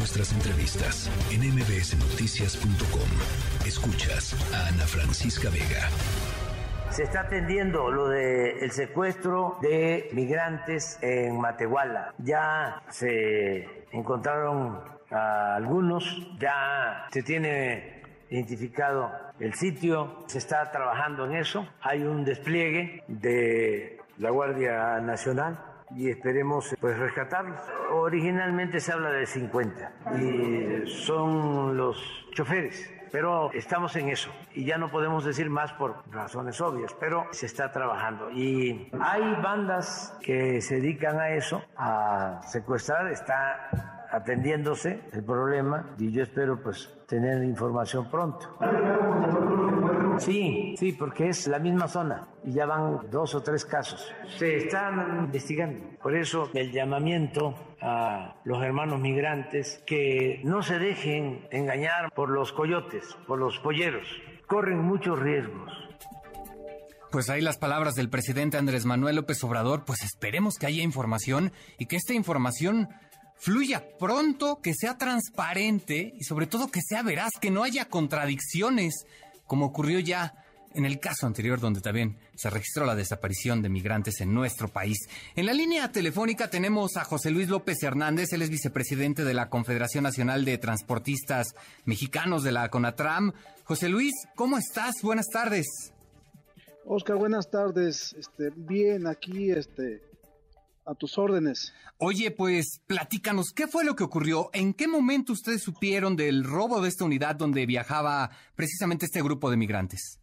nuestras entrevistas en mbsnoticias.com. Escuchas a Ana Francisca Vega. Se está atendiendo lo del secuestro de migrantes en Matehuala. Ya se encontraron a algunos, ya se tiene identificado el sitio, se está trabajando en eso. Hay un despliegue de la Guardia Nacional y esperemos pues rescatarlos. Originalmente se habla de 50 y son los choferes. Pero estamos en eso y ya no podemos decir más por razones obvias, pero se está trabajando. Y hay bandas que se dedican a eso, a secuestrar, está atendiéndose el problema y yo espero pues tener información pronto. Sí, sí, porque es la misma zona y ya van dos o tres casos. Se están investigando. Por eso el llamamiento a los hermanos migrantes que no se dejen engañar por los coyotes, por los polleros. Corren muchos riesgos. Pues ahí las palabras del presidente Andrés Manuel López Obrador, pues esperemos que haya información y que esta información fluya pronto, que sea transparente y sobre todo que sea veraz, que no haya contradicciones como ocurrió ya en el caso anterior donde también se registró la desaparición de migrantes en nuestro país. En la línea telefónica tenemos a José Luis López Hernández, él es vicepresidente de la Confederación Nacional de Transportistas Mexicanos de la CONATRAM. José Luis, ¿cómo estás? Buenas tardes. Oscar, buenas tardes. Este, bien, aquí este, a tus órdenes. Oye, pues platícanos, ¿qué fue lo que ocurrió? ¿En qué momento ustedes supieron del robo de esta unidad donde viajaba precisamente este grupo de migrantes?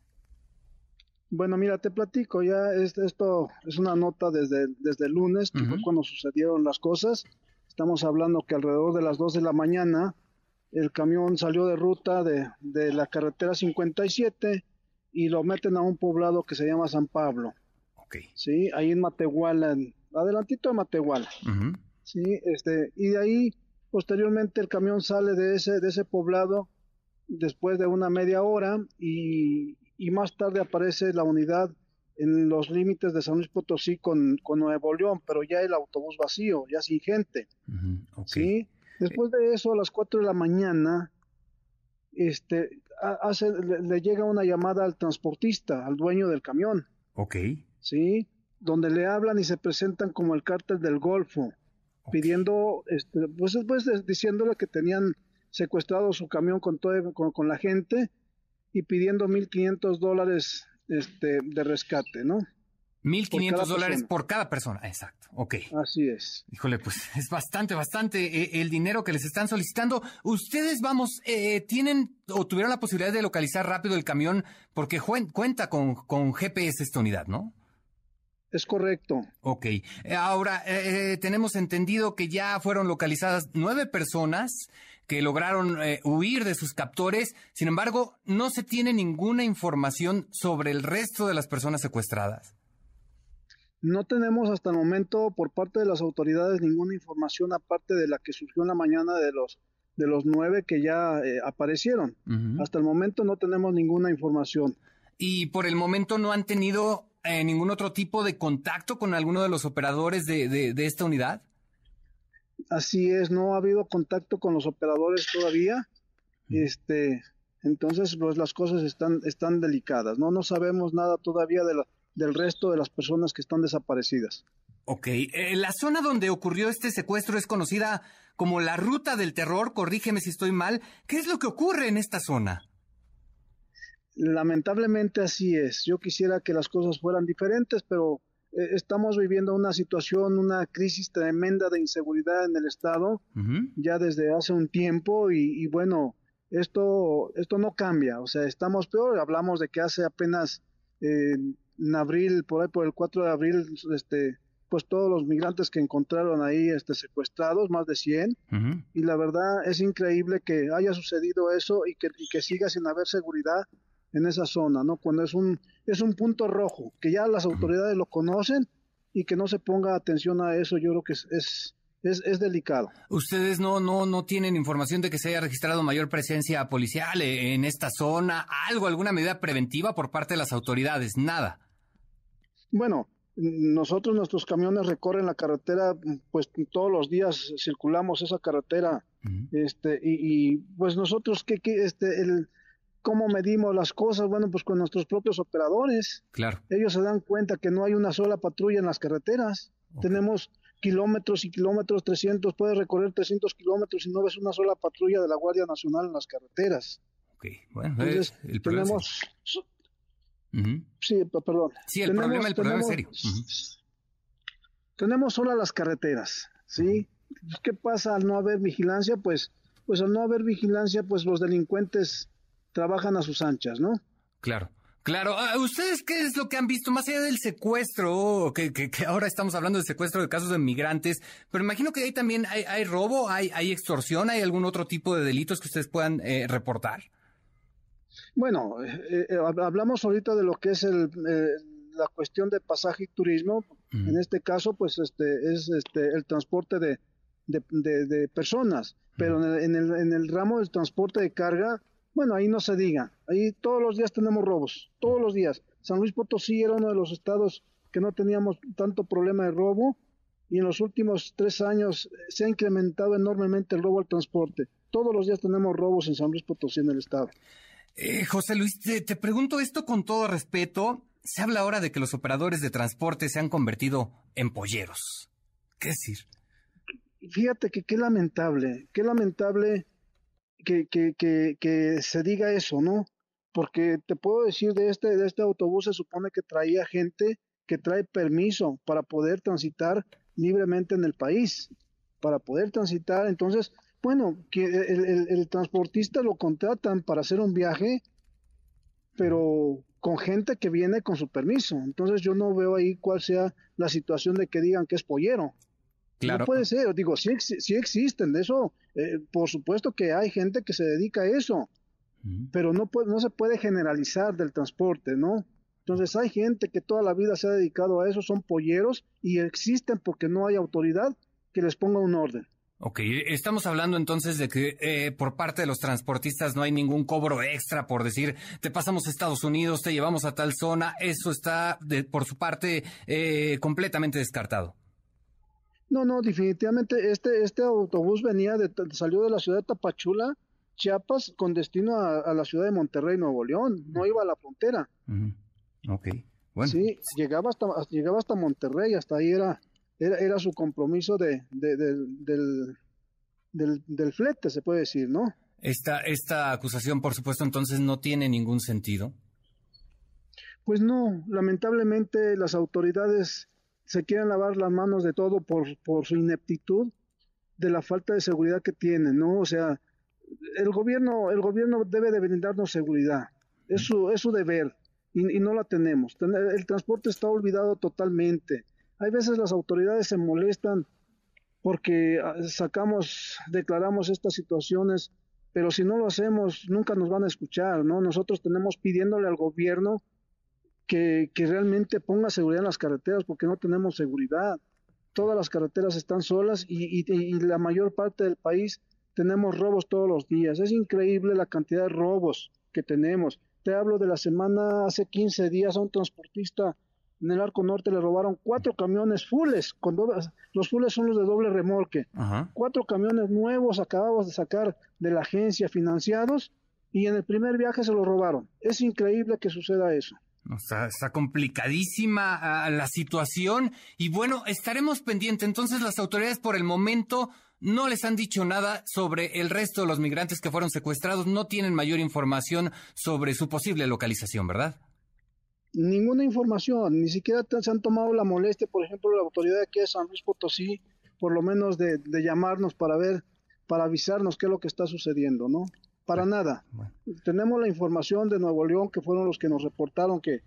Bueno, mira, te platico, ya esto es una nota desde, desde el lunes, que fue cuando sucedieron las cosas. Estamos hablando que alrededor de las 2 de la mañana el camión salió de ruta de, de la carretera 57 y lo meten a un poblado que se llama San Pablo. Okay. Sí, ahí en Matehuala, en, adelantito de Matehuala. Sí, este, y de ahí, posteriormente, el camión sale de ese, de ese poblado después de una media hora y, más tarde aparece la unidad en los límites de San Luis Potosí con, con, Nuevo León, pero ya el autobús vacío, ya sin gente. ¿sí? Después de eso, a las 4 de la mañana, este, hace, le, le, llega una llamada al transportista, al dueño del camión. Ok. ¿Sí? Donde le hablan y se presentan como el cártel del Golfo, pidiendo, este, pues, pues diciéndole que tenían secuestrado su camión con, todo, con, la gente y pidiendo 1.500 dólares este, de rescate, ¿no? 1.500 dólares por cada persona, exacto, ok. Así es. Híjole, pues es bastante, bastante eh, el dinero que les están solicitando. Ustedes, vamos, eh, tienen o tuvieron la posibilidad de localizar rápido el camión porque cuenta con, con GPS esta unidad, ¿no? Es correcto. Ok. Eh, ahora, eh, eh, tenemos entendido que ya fueron localizadas nueve personas que lograron huir de sus captores. Sin embargo, no se tiene ninguna información sobre el resto de las personas secuestradas. No tenemos hasta el momento por parte de las autoridades ninguna información aparte de la que surgió en la mañana de los de los nueve que ya aparecieron. Hasta el momento no tenemos ninguna información. Y por el momento no han tenido eh, ningún otro tipo de contacto con alguno de los operadores de, de, esta unidad? Así es, no ha habido contacto con los operadores todavía. Este, entonces, pues las cosas están, están delicadas, ¿no? No sabemos nada todavía de del resto de las personas que están desaparecidas. Ok, eh, la zona donde ocurrió este secuestro es conocida como la ruta del terror, corrígeme si estoy mal. ¿Qué es lo que ocurre en esta zona? Lamentablemente así es. Yo quisiera que las cosas fueran diferentes, pero eh, estamos viviendo una situación, una crisis tremenda de inseguridad en el Estado ya desde hace un tiempo y, bueno, esto, esto no cambia. O sea, estamos peor. Hablamos de que hace apenas eh, en abril, por ahí por el 4 de abril, este, pues todos los migrantes que encontraron ahí este, secuestrados, más de 100, y la verdad es increíble que haya sucedido eso y que, y que siga sin haber seguridad en esa zona, ¿no? Cuando es un, es un punto rojo, que ya las autoridades lo conocen y que no se ponga atención a eso, yo creo que es, es, es, delicado. ¿Ustedes no, no, no tienen información de que se haya registrado mayor presencia policial en esta zona? ¿Algo, alguna medida preventiva por parte de las autoridades? Nada. Bueno, nosotros, nuestros camiones recorren la carretera, pues todos los días circulamos esa carretera Este, y, pues nosotros, ¿qué, qué, este, el, ¿cómo medimos las cosas? Bueno, pues con nuestros propios operadores. Claro. Ellos se dan cuenta que no hay una sola patrulla en las carreteras. Tenemos kilómetros y kilómetros, 300, puedes recorrer 300 kilómetros y no ves una sola patrulla de la Guardia Nacional en las carreteras. Ok, bueno, Entonces, el tenemos... Sí, perdón. Sí, el problema, el problema es serio. Tenemos solo las carreteras, ¿sí? ¿Qué pasa al no haber vigilancia? Pues, pues al no haber vigilancia, pues los delincuentes trabajan a sus anchas, ¿no? Claro. Claro, ah, ¿ustedes qué es lo que han visto más allá del secuestro? Que, que, ahora estamos hablando de secuestro de casos de migrantes, pero imagino que ahí también hay, robo, hay, hay, extorsión, hay algún otro tipo de delitos que ustedes puedan eh, reportar. Bueno, eh, eh, hablamos ahorita de lo que es el, la cuestión de pasaje y turismo. En este caso, pues este es este el transporte de, de, personas, pero en el, en el ramo del transporte de carga bueno, ahí no se diga. Ahí todos los días tenemos robos, todos los días. San Luis Potosí era uno de los estados que no teníamos tanto problema de robo y en los últimos tres años se ha incrementado enormemente el robo al transporte. Todos los días tenemos robos en San Luis Potosí en el estado. Eh, José Luis, te, te, pregunto esto con todo respeto. Se habla ahora de que los operadores de transporte se han convertido en polleros. ¿Qué decir? Fíjate que qué lamentable, qué lamentable que, que, que, que se diga eso, ¿no? Porque te puedo decir de este, de este autobús se supone que traía gente que trae permiso para poder transitar libremente en el país, para poder transitar. Entonces, bueno, que el, el, transportista lo contratan para hacer un viaje, pero con gente que viene con su permiso. Entonces yo no veo ahí cuál sea la situación de que digan que es pollero. No puede ser, digo, sí, sí existen, de eso, eh, por supuesto que hay gente que se dedica a eso, pero no, puede, no se puede generalizar del transporte, ¿no? Entonces hay gente que toda la vida se ha dedicado a eso, son polleros y existen porque no hay autoridad que les ponga un orden. Ok, estamos hablando entonces de que eh, por parte de los transportistas no hay ningún cobro extra por decir, te pasamos a Estados Unidos, te llevamos a tal zona, eso está de, por su parte eh, completamente descartado. No, no, definitivamente este, este autobús venía de, salió de la ciudad de Tapachula, Chiapas, con destino a, la ciudad de Monterrey, Nuevo León, no iba a la frontera. Ok, bueno. Sí, llegaba hasta, llegaba hasta Monterrey, hasta ahí era, era, era su compromiso de, del, del, del flete, se puede decir, ¿no? Esta, esta acusación, por supuesto, entonces no tiene ningún sentido. Pues no, lamentablemente las autoridades se quieren lavar las manos de todo por, por su ineptitud, de la falta de seguridad que tienen, ¿no? O sea, el gobierno, el gobierno debe de brindarnos seguridad, es su, es su deber, y, no la tenemos. El transporte está olvidado totalmente. Hay veces las autoridades se molestan porque ah, sacamos, declaramos estas situaciones, pero si no lo hacemos, nunca nos van a escuchar, ¿no? Nosotros tenemos pidiéndole al gobierno que, realmente ponga seguridad en las carreteras porque no tenemos seguridad. Todas las carreteras están solas y, la mayor parte del país tenemos robos todos los días. Es increíble la cantidad de robos que tenemos. Te hablo de la semana, hace 15 días a un transportista en el Arco Norte le robaron cuatro camiones fulles, con los fulles son los de doble remolque, cuatro camiones nuevos acabados de sacar de la agencia financiados y en el primer viaje se los robaron. Es increíble que suceda eso. Está, complicadísima la situación y bueno, estaremos pendientes. Entonces las autoridades por el momento no les han dicho nada sobre el resto de los migrantes que fueron secuestrados, no tienen mayor información sobre su posible localización, ¿verdad? Ninguna información, ni siquiera se han tomado la molestia, por ejemplo, la autoridad aquí de San Luis Potosí, por lo menos de llamarnos para ver, para avisarnos qué es lo que está sucediendo, ¿no? Para nada. Tenemos la información de Nuevo León, que fueron los que nos reportaron que,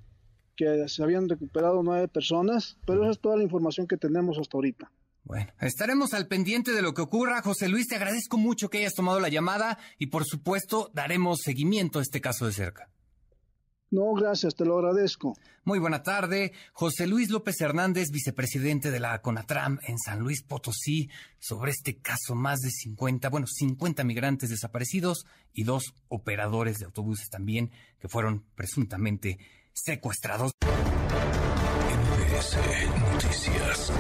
que se habían recuperado nueve personas, pero esa es toda la información que tenemos hasta ahorita. Bueno, estaremos al pendiente de lo que ocurra. José Luis, te agradezco mucho que hayas tomado la llamada y por supuesto daremos seguimiento a este caso de cerca. No, gracias, te lo agradezco. Muy buena tarde. José Luis López Hernández, vicepresidente de la CONATRAM en San Luis Potosí, sobre este caso más de 50, bueno, 50 migrantes desaparecidos y dos operadores de autobuses también que fueron presuntamente secuestrados. Noticias.